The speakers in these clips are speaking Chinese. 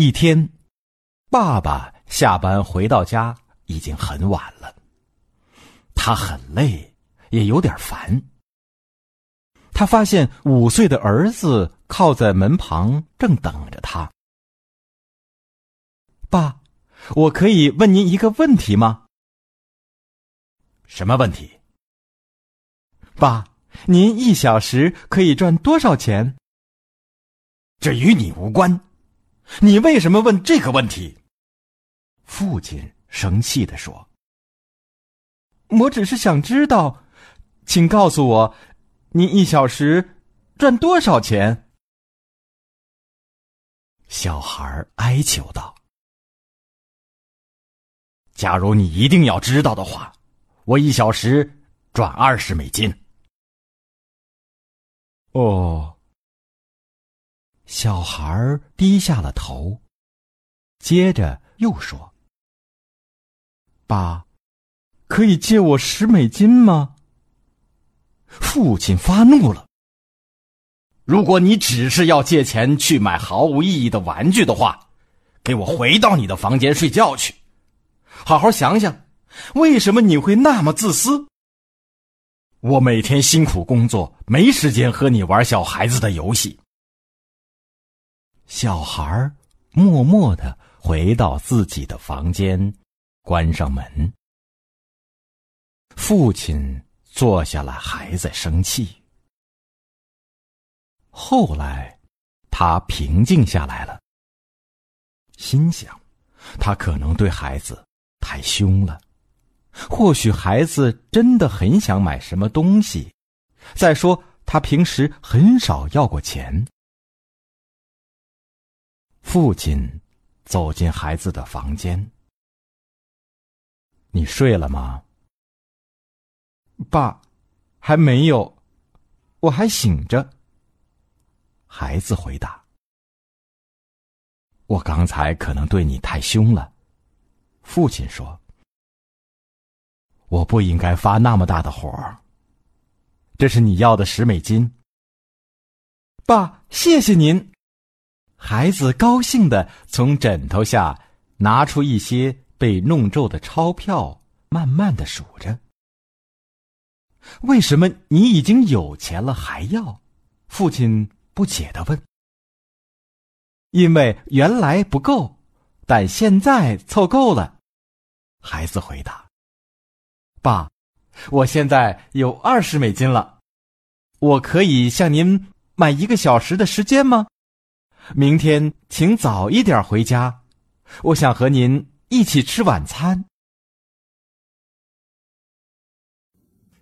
一天，爸爸下班回到家已经很晚了，他很累，也有点烦。他发现五岁的儿子靠在门旁，正等着他。爸，我可以问您一个问题吗？什么问题？爸，您一小时可以赚多少钱？这与你无关，你为什么问这个问题？父亲生气地说：“我只是想知道，请告诉我，你一小时赚多少钱？”小孩哀求道：“假如你一定要知道的话，我一小时赚二十美金。”哦。小孩低下了头，接着又说：“爸，可以借我十美金吗？”父亲发怒了：“如果你只是要借钱去买毫无意义的玩具的话，给我回到你的房间睡觉去，好好想想，为什么你会那么自私？我每天辛苦工作，没时间和你玩小孩子的游戏。”小孩默默的回到自己的房间，关上门。父亲坐下来，还在生气。后来，他平静下来了，心想，他可能对孩子太凶了。或许孩子真的很想买什么东西。再说，他平时很少要过钱。父亲走进孩子的房间。你睡了吗？爸，还没有，我还醒着。孩子回答：“我刚才可能对你太凶了。”父亲说：“我不应该发那么大的火。”这是你要的十美金。爸，谢谢您。孩子高兴的从枕头下拿出一些被弄皱的钞票，慢慢的数着。为什么你已经有钱了还要？父亲不解的问。因为原来不够，但现在凑够了。孩子回答：“爸，我现在有二十美金了，我可以向您买一个小时的时间吗？”明天请早一点回家，我想和您一起吃晚餐。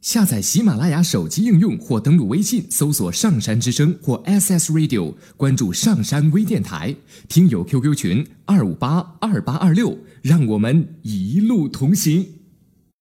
下载喜马拉雅手机应用或登录微信搜索“上山之声”或 SS Radio，关注上山微电台，听友 QQ 群二五八二八二六，让我们一路同行。